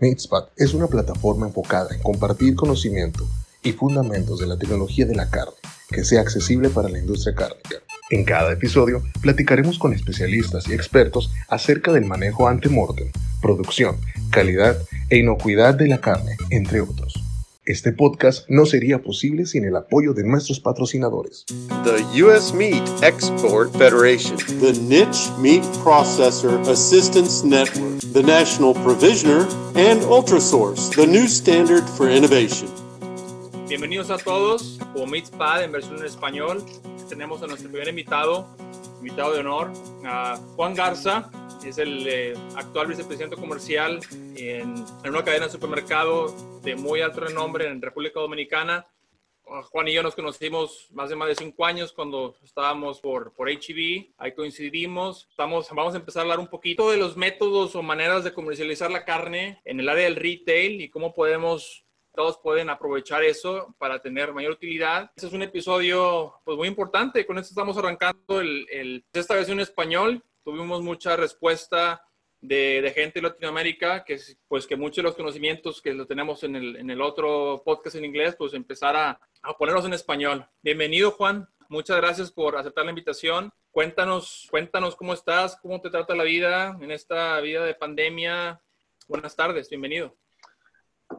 MateSpot es una plataforma enfocada en compartir conocimiento y fundamentos de la tecnología de la carne que sea accesible para la industria cárnica. En cada episodio platicaremos con especialistas y expertos acerca del manejo ante-mortem, producción, calidad e inocuidad de la carne, entre otros. Este podcast no sería posible sin el apoyo de nuestros patrocinadores. The U.S. Meat Export Federation, the Niche Meat Processor Assistance Network, the National Provisioner, and Ultrasource, the new standard for innovation. Bienvenidos a todos, como Meatspad en versión en español. Tenemos a nuestro primer invitado, invitado de honor, a Juan Garza, es el eh, actual vicepresidente comercial en, una cadena de supermercado de muy alto renombre en República Dominicana. Juan y yo nos conocimos más de más de cinco años cuando estábamos por, por HEB, ahí coincidimos. Estamos, vamos a empezar a hablar un poquito de los métodos o maneras de comercializar la carne en el área del retail y cómo podemos todos pueden aprovechar eso para tener mayor utilidad. Este es un episodio pues, muy importante. Con esto estamos arrancando el, esta versión en español. Tuvimos mucha respuesta de, de, gente de Latinoamérica, que pues que muchos de los conocimientos que lo tenemos en el, en el otro podcast en inglés, pues empezar a, a ponerlos en español. Bienvenido, Juan. Muchas gracias por aceptar la invitación. Cuéntanos, cuéntanos cómo estás, cómo te trata la vida en esta vida de pandemia. Buenas tardes, bienvenido.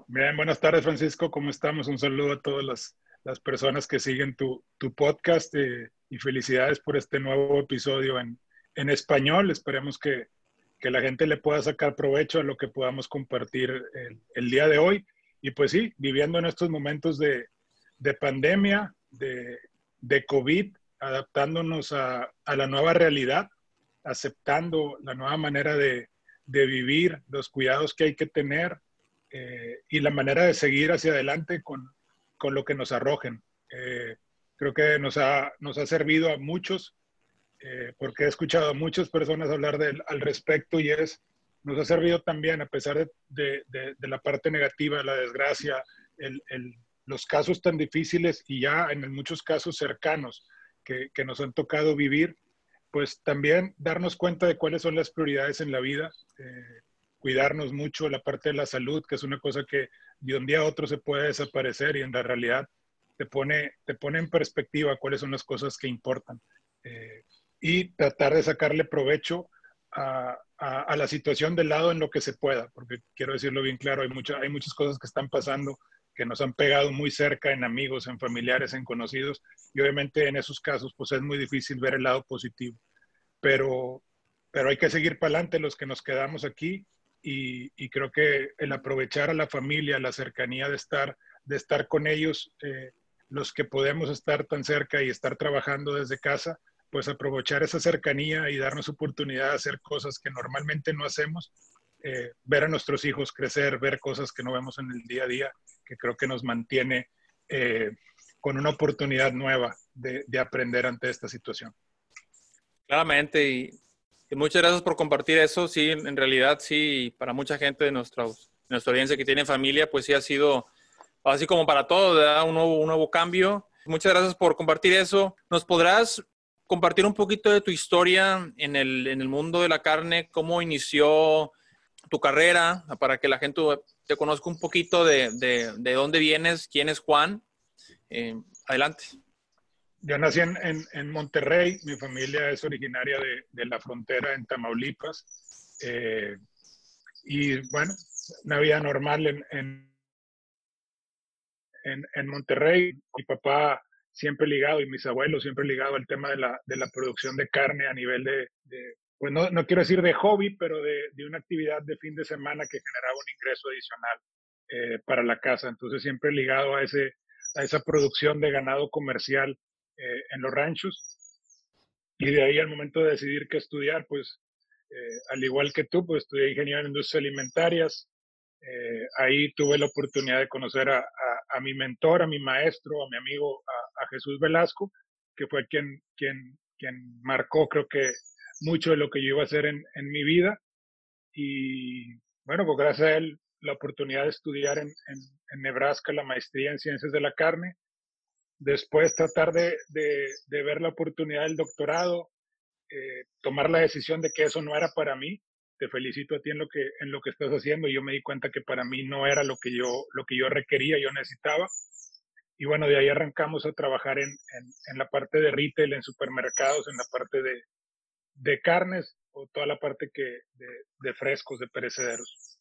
Bien, buenas tardes, Francisco. ¿Cómo estamos? Un saludo a todas las, las personas que siguen tu, tu podcast eh, y felicidades por este nuevo episodio en, en español. Esperemos que, que la gente le pueda sacar provecho a lo que podamos compartir el, el día de hoy. Y pues sí, viviendo en estos momentos de, de pandemia, de, de, COVID, adaptándonos a, a, la nueva realidad, aceptando la nueva manera de, de vivir, los cuidados que hay que tener eh, y la manera de seguir hacia adelante con, con lo que nos arrojen. Eh, creo que nos ha, nos ha servido a muchos eh, porque he escuchado a muchas personas hablar al respecto y es, nos ha servido también, a pesar de, de, de, de la parte negativa, la desgracia, el, el, los casos tan difíciles y ya en muchos casos cercanos que, que, nos han tocado vivir, pues también darnos cuenta de cuáles son las prioridades en la vida, eh, cuidarnos mucho, la parte de la salud, que es una cosa que de un día a otro se puede desaparecer y en la realidad te pone, te pone en perspectiva cuáles son las cosas que importan. Eh, y tratar de sacarle provecho a, a, la situación del lado en lo que se pueda, porque quiero decirlo bien claro, hay, mucha, hay muchas cosas que están pasando que nos han pegado muy cerca en amigos, en familiares, en conocidos, y obviamente en esos casos pues es muy difícil ver el lado positivo, pero, pero hay que seguir para adelante los que nos quedamos aquí y, y, creo que el aprovechar a la familia, la cercanía de estar, de estar con ellos, eh, los que podemos estar tan cerca y estar trabajando desde casa, pues aprovechar esa cercanía y darnos oportunidad de hacer cosas que normalmente no hacemos, eh, ver a nuestros hijos crecer, ver cosas que no vemos en el día a día, que creo que nos mantiene eh, con una oportunidad nueva de, de, aprender ante esta situación. Claramente, y, muchas gracias por compartir eso. Sí, en realidad, sí, para mucha gente de, nuestros, de nuestra audiencia que tiene familia, pues sí ha sido, así como para todos, un nuevo, un nuevo cambio. Muchas gracias por compartir eso. ¿Nos podrás compartir un poquito de tu historia en el, en el mundo de la carne, cómo inició tu carrera, para que la gente te conozca un poquito de, de, de dónde vienes, quién es Juan. Eh, adelante. Yo nací en, en, Monterrey, mi familia es originaria de, de la frontera en Tamaulipas. Eh, y bueno, una vida normal en, en, en Monterrey. Mi papá siempre ligado, y mis abuelos siempre ligado al tema de la, de la producción de carne a nivel de, de pues no, no, quiero decir de hobby, pero de, de, una actividad de fin de semana que generaba un ingreso adicional eh, para la casa. Entonces siempre ligado a, ese, a esa producción de ganado comercial eh, en los ranchos. Y de ahí al momento de decidir qué estudiar, pues eh, al igual que tú, pues estudié ingeniería en industrias alimentarias, eh, ahí tuve la oportunidad de conocer a, a, a, mi mentor, a mi maestro, a mi amigo, a, Jesús Velasco, que fue quien, quien, quien marcó, creo que, mucho de lo que yo iba a hacer en, en mi vida. Y bueno, pues gracias a él, la oportunidad de estudiar en, en, en Nebraska la maestría en ciencias de la carne. Después tratar de, de, de ver la oportunidad del doctorado, eh, tomar la decisión de que eso no era para mí, te felicito a ti en lo que, en lo que estás haciendo. Yo me di cuenta que para mí no era lo que yo, lo que yo requería, yo necesitaba. Y bueno, de ahí arrancamos a trabajar en, en, la parte de retail, en supermercados, en la parte de, de carnes o toda la parte que, de, frescos, de perecederos.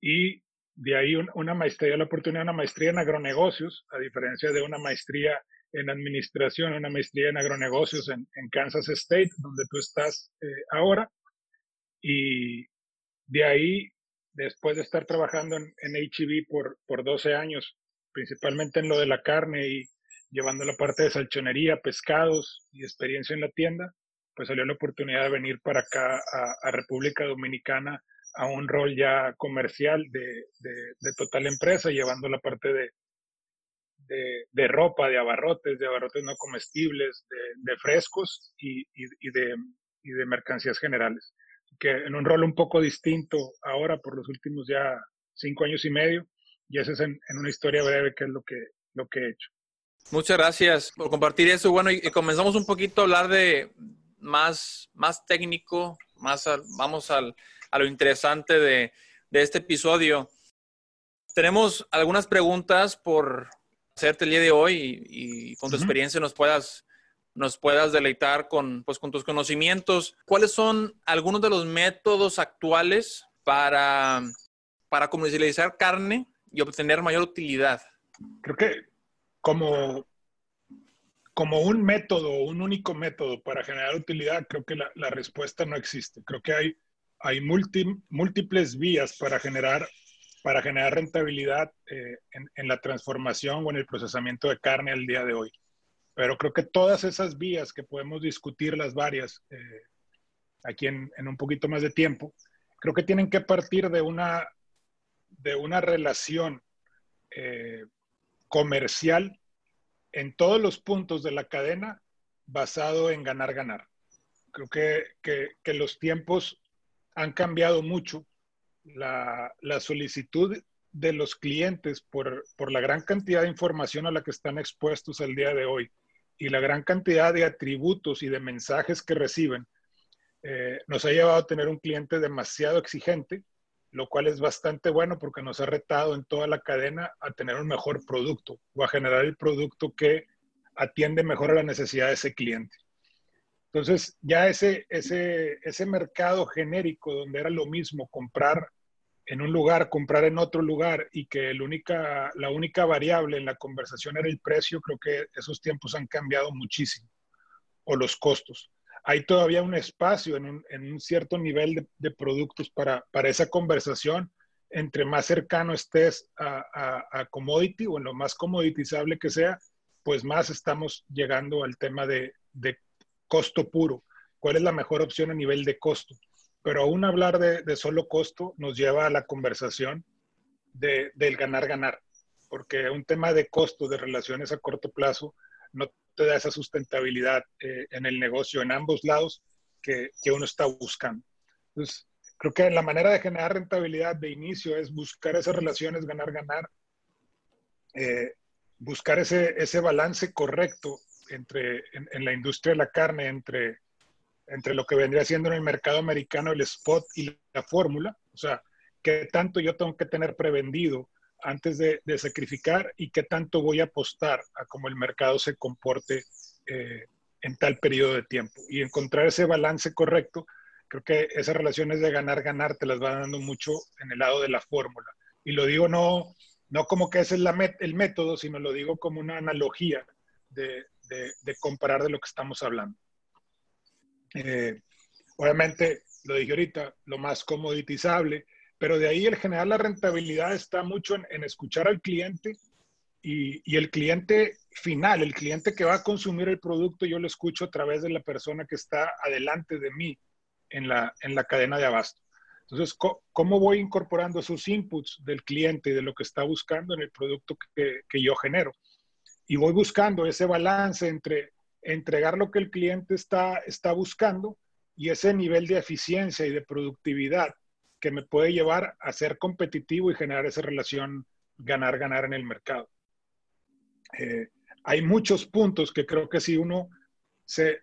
Y de ahí una maestría, la oportunidad de una maestría en agronegocios, a diferencia de una maestría en administración, una maestría en agronegocios en, Kansas State, donde tú estás eh, ahora. Y de ahí, después de estar trabajando en, en HEB por, por 12 años, principalmente en lo de la carne y llevando la parte de salchonería, pescados y experiencia en la tienda, pues salió la oportunidad de venir para acá a, República Dominicana a un rol ya comercial de, de, total empresa, llevando la parte de, de, ropa, de abarrotes, de abarrotes no comestibles, de, frescos y, y, de, y de mercancías generales. Que en un rol un poco distinto ahora por los últimos ya cinco años y medio, y eso es en, una historia breve que es lo que, lo que he hecho. Muchas gracias por compartir eso. Bueno, y, comenzamos un poquito a hablar de más, más técnico, más vamos al, a lo interesante de, este episodio. Tenemos algunas preguntas por hacerte el día de hoy y, con tu experiencia nos puedas, nos puedas deleitar con, pues, con tus conocimientos. ¿Cuáles son algunos de los métodos actuales para, para comercializar carne y obtener mayor utilidad? Creo que como, como un método, un único método para generar utilidad, creo que la, respuesta no existe. Creo que hay hay múltiples vías para generar, para generar rentabilidad eh, en, la transformación o en el procesamiento de carne al día de hoy. Pero creo que todas esas vías que podemos discutir las varias eh, aquí en, un poquito más de tiempo, creo que tienen que partir de una, de una relación eh, comercial en todos los puntos de la cadena basado en ganar-ganar. Creo que, que, los tiempos han cambiado mucho. La, solicitud de los clientes por, la gran cantidad de información a la que están expuestos el día de hoy y la gran cantidad de atributos y de mensajes que reciben, eh, nos ha llevado a tener un cliente demasiado exigente, lo cual es bastante bueno porque nos ha retado en toda la cadena a tener un mejor producto o a generar el producto que atiende mejor a la necesidad de ese cliente. Entonces, ya ese, ese, ese mercado genérico donde era lo mismo comprar en un lugar, comprar en otro lugar y que el única, la única variable en la conversación era el precio, creo que esos tiempos han cambiado muchísimo, o los costos. Hay todavía un espacio en en un cierto nivel de, de productos para, para, esa conversación. Entre más cercano estés a, a, a commodity o en lo más commoditizable que sea, pues más estamos llegando al tema de, de costo puro, cuál es la mejor opción a nivel de costo. Pero aún hablar de, solo costo nos lleva a la conversación de, del ganar-ganar, porque un tema de costo, de relaciones a corto plazo, no te da esa sustentabilidad eh, en el negocio en ambos lados que, que, uno está buscando. Entonces, creo que la manera de generar rentabilidad de inicio es buscar esas relaciones ganar-ganar, eh, buscar ese, ese balance correcto entre, en, la industria de la carne, entre, entre lo que vendría siendo en el mercado americano el spot y la fórmula. O sea, qué tanto yo tengo que tener prevendido antes de, sacrificar y qué tanto voy a apostar a cómo el mercado se comporte eh, en tal periodo de tiempo. Y encontrar ese balance correcto, creo que esas relaciones de ganar-ganar te las van dando mucho en el lado de la fórmula. Y lo digo no, no como que ese es la el método, sino lo digo como una analogía de, de, comparar de lo que estamos hablando. Eh, obviamente, lo dije ahorita, lo más comoditizable, pero de ahí el generar la rentabilidad está mucho en, escuchar al cliente y, el cliente final, el cliente que va a consumir el producto, yo lo escucho a través de la persona que está adelante de mí en la, en la cadena de abasto. Entonces, ¿cómo voy incorporando esos inputs del cliente y de lo que está buscando en el producto que, que yo genero? y voy buscando ese balance entre entregar lo que el cliente está, está buscando y ese nivel de eficiencia y de productividad que me puede llevar a ser competitivo y generar esa relación ganar-ganar en el mercado. Eh, hay muchos puntos que creo que si uno se,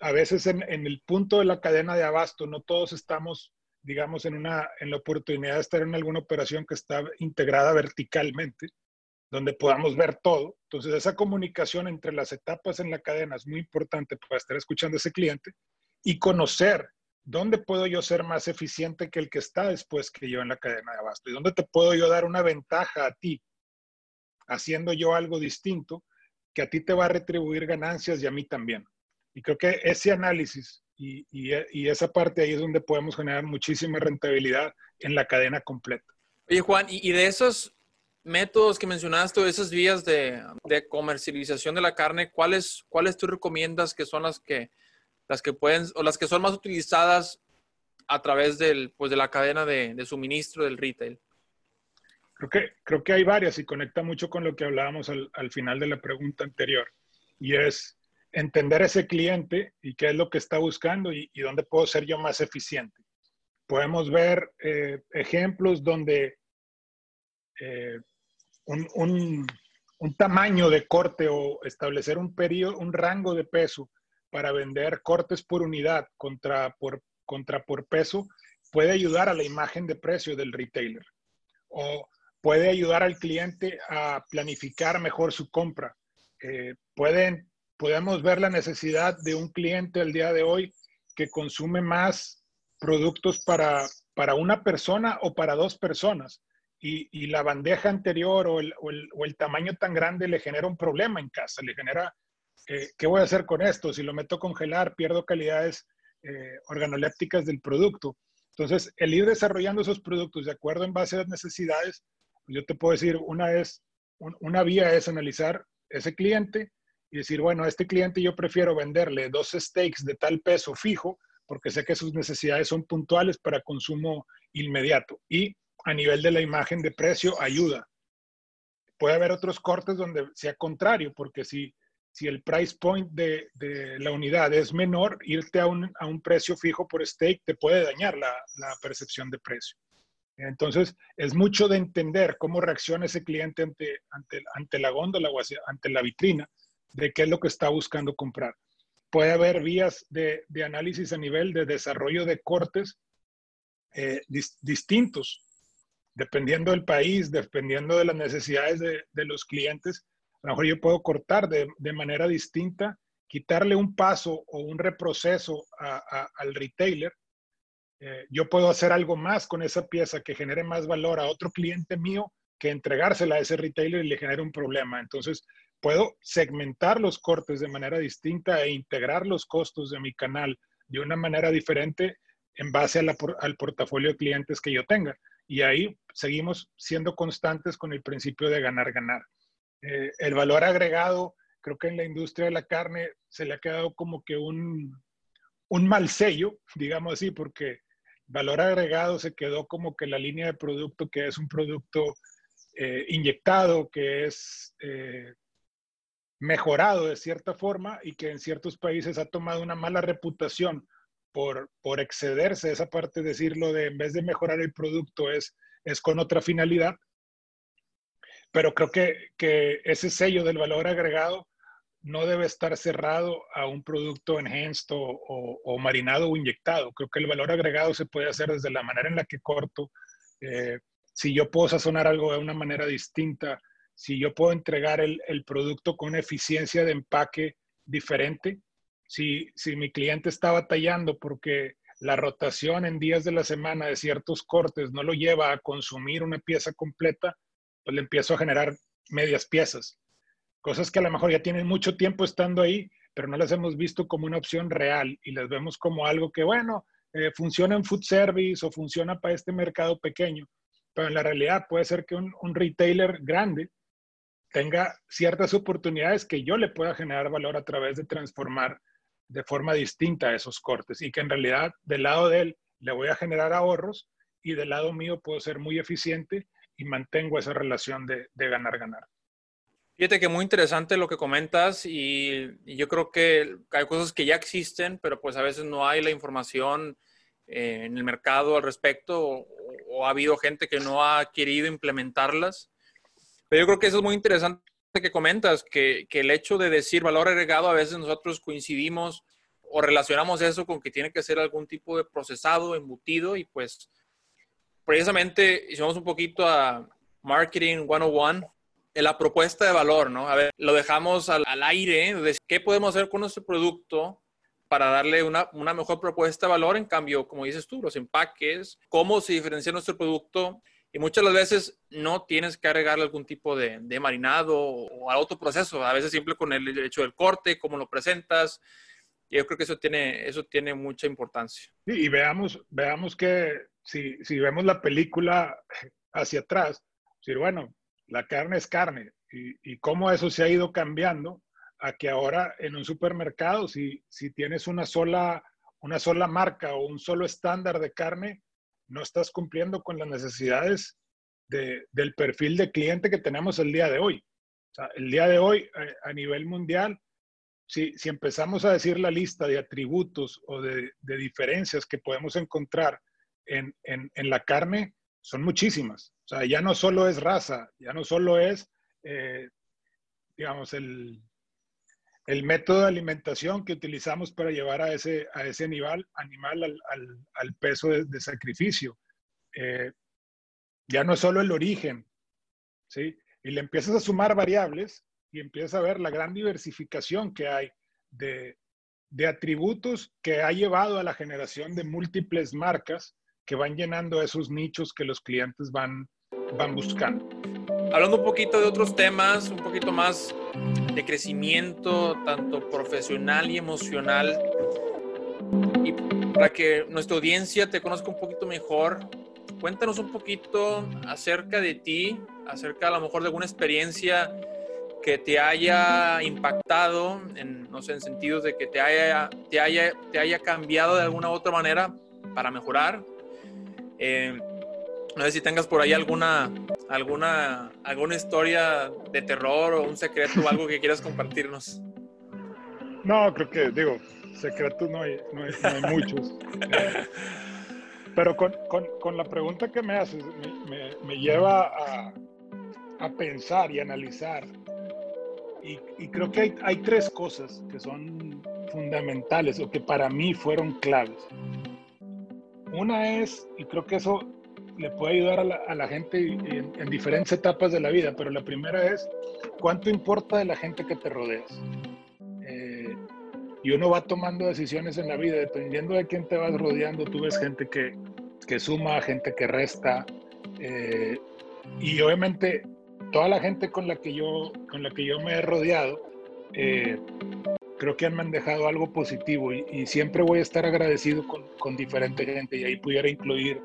a veces en, el punto de la cadena de abasto, no todos estamos digamos, en, una, en la oportunidad de estar en alguna operación que está integrada verticalmente, donde podamos ver todo. Entonces, esa comunicación entre las etapas en la cadena es muy importante para estar escuchando a ese cliente y conocer dónde puedo yo ser más eficiente que el que está después que yo en la cadena de abasto y dónde te puedo yo dar una ventaja a ti haciendo yo algo distinto que a ti te va a retribuir ganancias y a mí también. Y creo que ese análisis y, y, esa parte ahí es donde podemos generar muchísima rentabilidad en la cadena completa. Oye, Juan, y, de esos métodos que mencionaste, esas vías de, de, comercialización de la carne, ¿cuáles, ¿cuáles tú recomiendas que son las que, las que pueden, o las que son más utilizadas a través del, pues, de la cadena de, de suministro del retail? Creo que, creo que hay varias y conecta mucho con lo que hablábamos al, al final de la pregunta anterior. Y es, entender ese cliente y qué es lo que está buscando y, dónde puedo ser yo más eficiente. Podemos ver eh, ejemplos donde eh, un, tamaño de corte o establecer un periodo, un rango de peso para vender cortes por unidad contra por, contra por peso puede ayudar a la imagen de precio del retailer o puede ayudar al cliente a planificar mejor su compra. Eh, pueden podemos ver la necesidad de un cliente el día de hoy que consume más productos para, para una persona o para dos personas. Y, la bandeja anterior o el, o, el, tamaño tan grande le genera un problema en casa, le genera, eh, ¿qué voy a hacer con esto? Si lo meto a congelar, pierdo calidades eh, organolépticas del producto. Entonces, el ir desarrollando esos productos de acuerdo en base a las necesidades, yo te puedo decir, una, es, una vía es analizar ese cliente, y decir, bueno, a este cliente yo prefiero venderle dos steaks de tal peso fijo porque sé que sus necesidades son puntuales para consumo inmediato. Y a nivel de la imagen de precio, ayuda. Puede haber otros cortes donde sea contrario, porque si, si el price point de, de la unidad es menor, irte a un, a un, precio fijo por steak te puede dañar la, la percepción de precio. Entonces, es mucho de entender cómo reacciona ese cliente ante, ante, ante la góndola o ante la vitrina de qué es lo que está buscando comprar. Puede haber vías de, análisis a nivel de desarrollo de cortes eh, distintos, dependiendo del país, dependiendo de las necesidades de, los clientes. A lo mejor yo puedo cortar de, manera distinta, quitarle un paso o un reproceso al retailer. Eh, yo puedo hacer algo más con esa pieza que genere más valor a otro cliente mío que entregársela a ese retailer y le genere un problema. Entonces, puedo segmentar los cortes de manera distinta e integrar los costos de mi canal de una manera diferente en base al portafolio de clientes que yo tenga. Y ahí seguimos siendo constantes con el principio de ganar-ganar. Eh, el valor agregado, creo que en la industria de la carne se le ha quedado como que un, un mal sello, digamos así, porque valor agregado se quedó como que la línea de producto que es un producto eh, inyectado, que es eh, mejorado de cierta forma y que en ciertos países ha tomado una mala reputación por, por excederse esa parte, decirlo de en vez de mejorar el producto es, es con otra finalidad. Pero creo que, ese sello del valor agregado no debe estar cerrado a un producto enhanced o, marinado o inyectado. Creo que el valor agregado se puede hacer desde la manera en la que corto. Eh, si yo puedo sazonar algo de una manera distinta, si yo puedo entregar el, producto con eficiencia de empaque diferente, si, si mi cliente está batallando porque la rotación en días de la semana de ciertos cortes no lo lleva a consumir una pieza completa, pues le empiezo a generar medias piezas. Cosas que a lo mejor ya tienen mucho tiempo estando ahí, pero no las hemos visto como una opción real y las vemos como algo que, bueno, eh, funciona en food service o funciona para este mercado pequeño, pero en la realidad puede ser que un, un retailer grande tenga ciertas oportunidades que yo le pueda generar valor a través de transformar de forma distinta esos cortes y que en realidad del lado de él le voy a generar ahorros y del lado mío puedo ser muy eficiente y mantengo esa relación de ganar-ganar. Fíjate que muy interesante lo que comentas y, yo creo que hay cosas que ya existen, pero pues a veces no hay la información eh, en el mercado al respecto o, o, ha habido gente que no ha querido implementarlas. Pero yo creo que eso es muy interesante que comentas, que, que, el hecho de decir valor agregado, a veces nosotros coincidimos o relacionamos eso con que tiene que ser algún tipo de procesado, embutido y pues precisamente hicimos un poquito a Marketing 101 en la propuesta de valor, ¿no? A ver, lo dejamos al, aire, de qué podemos hacer con nuestro producto para darle una, una, mejor propuesta de valor. En cambio, como dices tú, los empaques, cómo se diferencia nuestro producto. Y muchas las veces no tienes que agregarle algún tipo de, de marinado o a otro proceso. A veces simple con el hecho del corte, cómo lo presentas. Yo creo que eso tiene, eso tiene mucha importancia. y veamos, veamos que si, si vemos la película hacia atrás, decir, bueno, la carne es carne y, cómo eso se ha ido cambiando a que ahora en un supermercado, si, si tienes una sola, una sola marca o un solo estándar de carne, no estás cumpliendo con las necesidades del perfil de cliente que tenemos el día de hoy. El día de hoy, a, nivel mundial, si, si, empezamos a decir la lista de atributos o de, de diferencias que podemos encontrar en, en, en, la carne, son muchísimas. O sea, ya no solo es raza, ya no solo es, eh, digamos, el, el, método de alimentación que utilizamos para llevar a ese, a ese animal, animal al, al, al peso de, sacrificio. Eh, ya no es solo el origen, ¿sí? Y le empiezas a sumar variables y empiezas a ver la gran diversificación que hay de, de atributos que ha llevado a la generación de múltiples marcas que van llenando esos nichos que los clientes van, van buscando. Hablando un poquito de otros temas, un poquito más de crecimiento, tanto profesional y emocional, y para que nuestra audiencia te conozca un poquito mejor, cuéntanos un poquito acerca de ti, acerca a lo mejor de alguna experiencia que te haya impactado, en, no sé, en sentidos de que te haya, te haya, te haya cambiado de alguna u otra manera para mejorar eh, no sé si tengas por ahí alguna, alguna, alguna historia de terror o un secreto o algo que quieras compartirnos. No, creo que, digo, secretos no hay, no hay, muchos. pero con, con, con, la pregunta que me haces, me, me, lleva a, a, pensar y analizar. Y, y creo que hay, hay tres cosas que son fundamentales o que para mí fueron claves. Una es, y creo que eso le puede ayudar a la, gente en, diferentes etapas de la vida, pero la primera es, ¿cuánto importa de la gente que te rodeas? Eh, y uno va tomando decisiones en la vida, dependiendo de quién te vas rodeando, tú ves gente que, que suma, gente que resta, eh, y obviamente toda la gente con la que yo, con la que yo me he rodeado, eh, creo que han dejado algo positivo y, siempre voy a estar agradecido con, con, diferente gente y ahí pudiera incluir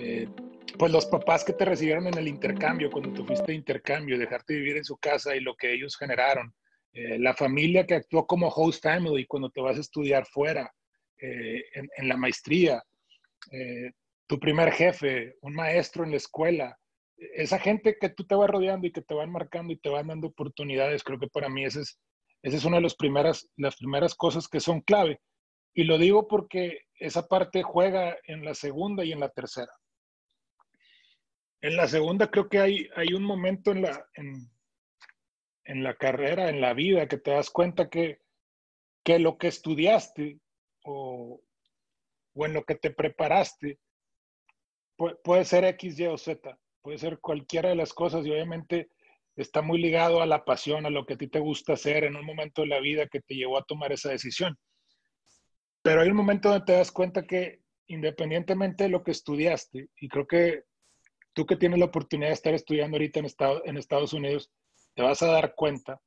eh, pues los papás que te recibieron en el intercambio, cuando tú fuiste de intercambio, dejarte vivir en su casa y lo que ellos generaron, eh, la familia que actuó como host family cuando te vas a estudiar fuera, eh, en, en, la maestría, tu primer jefe, un maestro en la escuela, esa gente que tú te vas rodeando y que te van marcando y te van dando oportunidades, creo que para mí ese es esa es una de las primeras, las primeras cosas que son clave. Y lo digo porque esa parte juega en la segunda y en la tercera. En la segunda creo que hay, hay un momento en la, en, la carrera, en la vida, que te das cuenta que, que lo que estudiaste o, o en lo que te preparaste puede, puede ser X, Y o Z, puede ser cualquiera de las cosas y obviamente está muy ligado a la pasión, a lo que a ti te gusta hacer en un momento de la vida que te llevó a tomar esa decisión. Pero hay un momento donde te das cuenta que independientemente de lo que estudiaste, y creo que tú que tienes la oportunidad de estar estudiando ahorita en, Estados Unidos, te vas a dar cuenta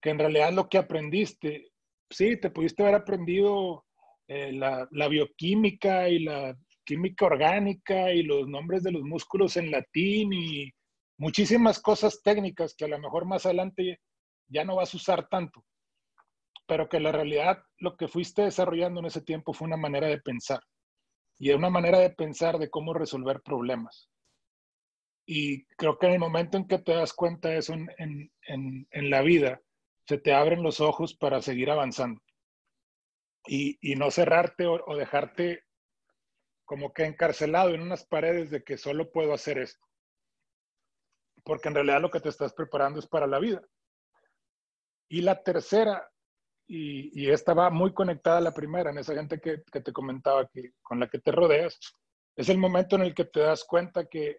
que en realidad lo que aprendiste, sí, te pudiste haber aprendido eh, la, la bioquímica y la química orgánica y los nombres de los músculos en latín y muchísimas cosas técnicas que a lo mejor más adelante ya no vas a usar tanto, pero que la realidad lo que fuiste desarrollando en ese tiempo fue una manera de pensar y una manera de pensar de cómo resolver problemas. Y creo que en el momento en que te das cuenta de eso en, la vida, se te abren los ojos para seguir avanzando y, no cerrarte o, o dejarte como que encarcelado en unas paredes de que solo puedo hacer esto porque en realidad lo que te estás preparando es para la vida. Y la tercera, y, esta va muy conectada a la primera, en esa gente que, que te comentaba, que, con la que te rodeas, es el momento en el que te das cuenta que,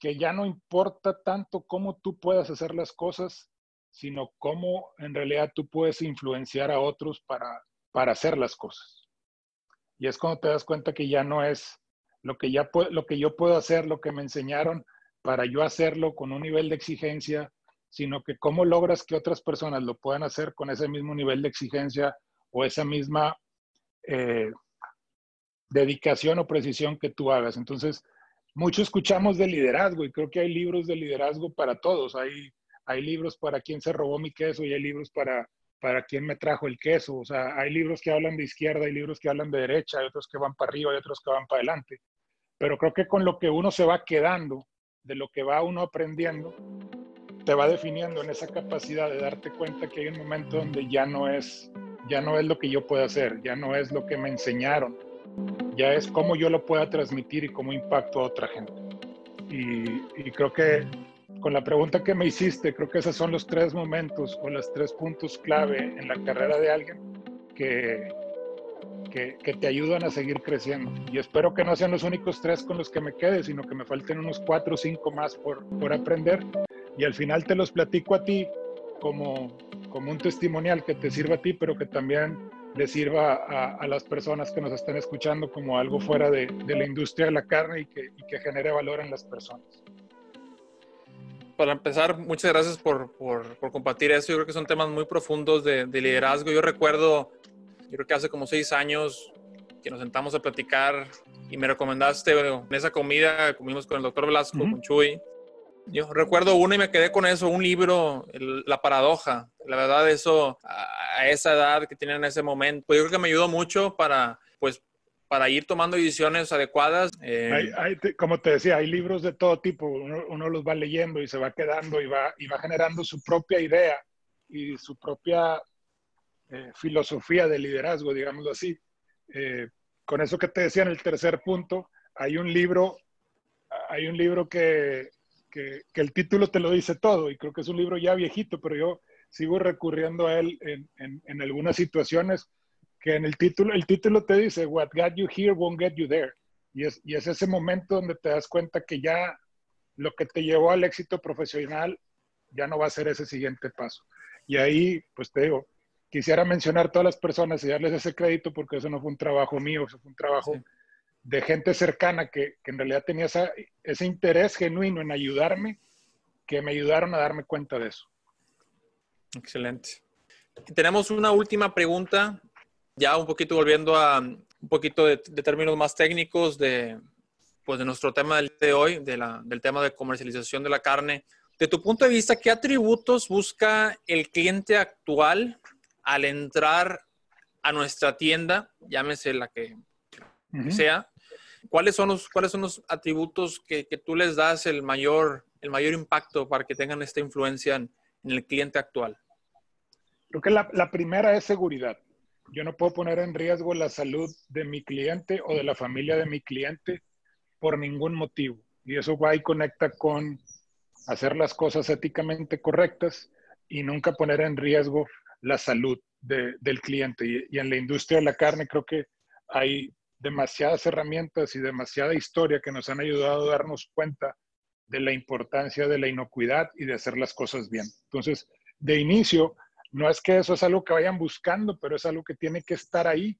que ya no importa tanto cómo tú puedas hacer las cosas, sino cómo en realidad tú puedes influenciar a otros para, para hacer las cosas. Y es cuando te das cuenta que ya no es lo que, ya lo que yo puedo hacer, lo que me enseñaron para yo hacerlo con un nivel de exigencia, sino que cómo logras que otras personas lo puedan hacer con ese mismo nivel de exigencia o esa misma eh, dedicación o precisión que tú hagas. Entonces, mucho escuchamos de liderazgo y creo que hay libros de liderazgo para todos. Hay, hay libros para quien se robó mi queso y hay libros para, para quién me trajo el queso. O sea, hay libros que hablan de izquierda, hay libros que hablan de derecha, hay otros que van para arriba, hay otros que van para adelante. Pero creo que con lo que uno se va quedando, de lo que va uno aprendiendo, te va definiendo en esa capacidad de darte cuenta que hay un momento donde ya no es, ya no es lo que yo puedo hacer, ya no es lo que me enseñaron, ya es cómo yo lo pueda transmitir y cómo impacto a otra gente. Y, y creo que con la pregunta que me hiciste, creo que esos son los tres momentos o los tres puntos clave en la carrera de alguien que, que, te ayudan a seguir creciendo. Y espero que no sean los únicos tres con los que me quede, sino que me falten unos cuatro o cinco más por, por aprender. Y al final te los platico a ti como, como un testimonial que te sirva a ti, pero que también le sirva a, las personas que nos están escuchando como algo fuera de, la industria de la carne y que, que genere valor en las personas para empezar, muchas gracias por, por, compartir eso. Yo creo que son temas muy profundos de, liderazgo. Yo recuerdo, yo creo que hace como seis años que nos sentamos a platicar y me recomendaste en esa comida, comimos con el doctor Velasco, con Chuy. Yo recuerdo uno y me quedé con eso, un libro, La Paradoja. La verdad, eso a, a esa edad que tenía en ese momento, pues yo creo que me ayudó mucho para, pues, para ir tomando decisiones adecuadas. Eh, hay, como te decía, hay libros de todo tipo, uno, los va leyendo y se va quedando y va, y va generando su propia idea y su propia eh, filosofía de liderazgo, digámoslo así. Eh, con eso que te decía en el tercer punto, hay un libro, hay un libro que, que, el título te lo dice todo y creo que es un libro ya viejito, pero yo sigo recurriendo a él en, en, en algunas situaciones que en el título, el título te dice, What got you here won't get you there. Y es, y es ese momento donde te das cuenta que ya lo que te llevó al éxito profesional ya no va a ser ese siguiente paso. Y ahí, pues te digo, quisiera mencionar todas las personas y darles ese crédito porque eso no fue un trabajo mío, eso fue un trabajo de gente cercana que, que en realidad tenía ese interés genuino en ayudarme, que me ayudaron a darme cuenta de eso. Excelente. tenemos una última pregunta ya un poquito volviendo a un poquito de, términos más técnicos de, pues de nuestro tema de hoy, de la, del tema de comercialización de la carne. De tu punto de vista, ¿qué atributos busca el cliente actual al entrar a nuestra tienda, llámese la que sea? ¿Cuáles son los, cuáles son los atributos que, que, tú les das el mayor, el mayor impacto para que tengan esta influencia en, el cliente actual? Creo que la, la primera es seguridad yo no puedo poner en riesgo la salud de mi cliente o de la familia de mi cliente por ningún motivo. Y eso va y conecta con hacer las cosas éticamente correctas y nunca poner en riesgo la salud del cliente. Y, en la industria de la carne creo que hay demasiadas herramientas y demasiada historia que nos han ayudado a darnos cuenta de la importancia de la inocuidad y de hacer las cosas bien. Entonces, de inicio, no es que eso es algo que vayan buscando, pero es algo que tiene que estar ahí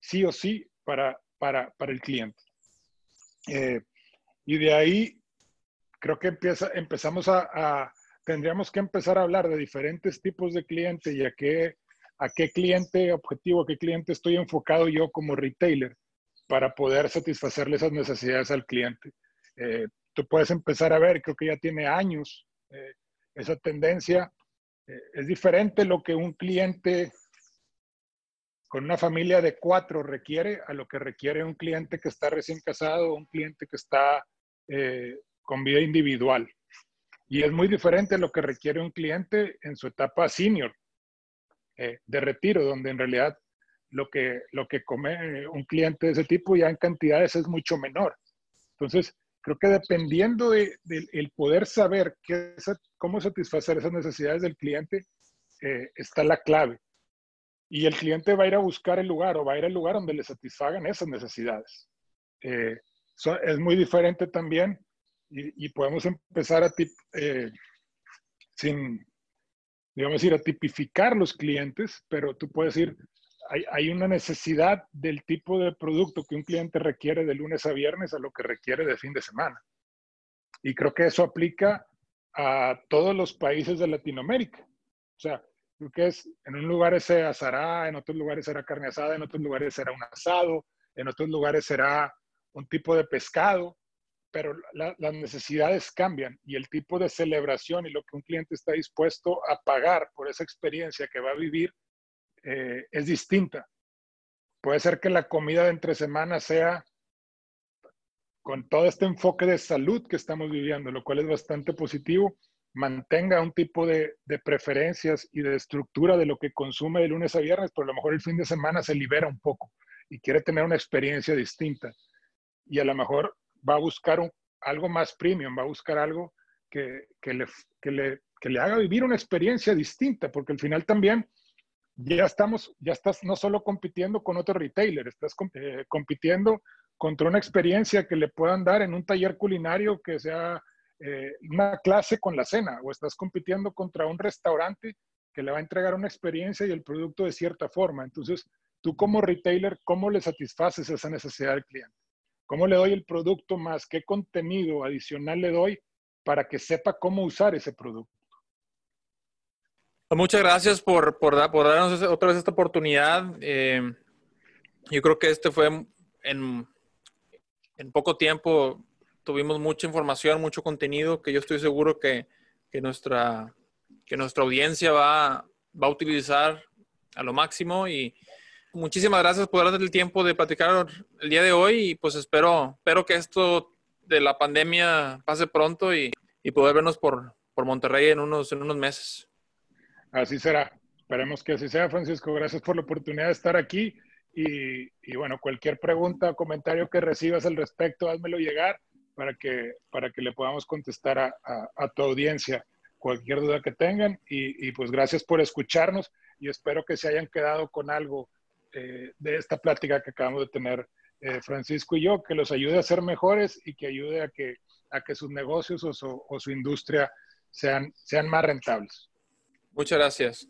sí o sí para, para, el cliente. Eh, y de ahí creo que empieza, empezamos a, tendríamos que empezar a hablar de diferentes tipos de cliente y a qué, a qué cliente objetivo, a qué cliente estoy enfocado yo como retailer para poder satisfacerle esas necesidades al cliente. Eh, tú puedes empezar a ver, creo que ya tiene años eh, esa tendencia eh, es diferente lo que un cliente con una familia de cuatro requiere a lo que requiere un cliente que está recién casado o un cliente que está con vida individual. Y es muy diferente lo que requiere un cliente en su etapa senior, eh, de retiro, donde en realidad lo que, lo que come un cliente de ese tipo ya en cantidades es mucho menor. Entonces, creo que dependiendo del de, poder saber cómo satisfacer esas necesidades del cliente, eh, está la clave. y el cliente va a ir a buscar el lugar o va a ir al lugar donde le satisfagan esas necesidades. Eh, es muy diferente también y, podemos empezar a, eh, sin, digamos, ir a tipificar los clientes, pero tú puedes ir, hay, hay, una necesidad del tipo de producto que un cliente requiere de lunes a viernes a lo que requiere de fin de semana. Y creo que eso aplica a todos los países de Latinoamérica. O sea, creo que es, en un lugar se asará, en otros lugares será carne asada, en otros lugares será un asado, en otros lugares será un tipo de pescado, pero las necesidades cambian y el tipo de celebración y lo que un cliente está dispuesto a pagar por esa experiencia que va a vivir eh, es distinta. Puede ser que la comida de entre semanas sea con todo este enfoque de salud que estamos viviendo, lo cual es bastante positivo, mantenga un tipo de, de, preferencias y de estructura de lo que consume de lunes a viernes, pero a lo mejor el fin de semana se libera un poco y quiere tener una experiencia distinta. Y a lo mejor va a buscar algo más premium, va a buscar algo que, que, le, que, le, que le haga vivir una experiencia distinta, porque al final también ya estamos, ya estás no solo compitiendo con otro retailer, estás eh, compitiendo contra una experiencia que le puedan dar en un taller culinario que sea eh, una clase con la cena, o estás compitiendo contra un restaurante que le va a entregar una experiencia y el producto de cierta forma. Entonces, tú como retailer, ¿cómo le satisfaces esa necesidad del cliente? ¿Cómo le doy el producto más? ¿Qué contenido adicional le doy para que sepa cómo usar ese producto? Muchas gracias por, darnos otra vez esta oportunidad. Eh, yo creo que este fue en, en poco tiempo tuvimos mucha información, mucho contenido que yo estoy seguro que, que nuestra, que nuestra audiencia va, va, a utilizar a lo máximo. Y muchísimas gracias por darnos el tiempo de platicar el día de hoy y pues espero, espero que esto de la pandemia pase pronto y, y poder vernos por, por Monterrey en unos, en unos meses. Así será. Esperemos que así sea, Francisco. Gracias por la oportunidad de estar aquí. Y, bueno, cualquier pregunta o comentario que recibas al respecto, házmelo llegar para que, para que le podamos contestar a, a, tu audiencia cualquier duda que tengan. Y, pues gracias por escucharnos y espero que se hayan quedado con algo eh, de esta plática que acabamos de tener eh, Francisco y yo, que los ayude a ser mejores y que ayude a que, a que sus negocios o su, o su industria sean, sean más rentables. Muchas gracias.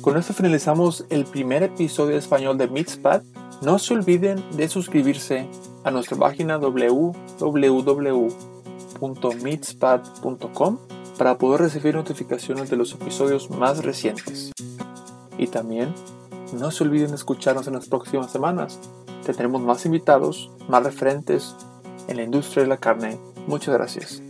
Con esto finalizamos el primer episodio español de Mixpad. No se olviden de suscribirse a nuestra página www.mixpad.com para poder recibir notificaciones de los episodios más recientes. Y también no se olviden de escucharnos en las próximas semanas. Tendremos más invitados, más referentes en la industria de la carne. Muchas gracias.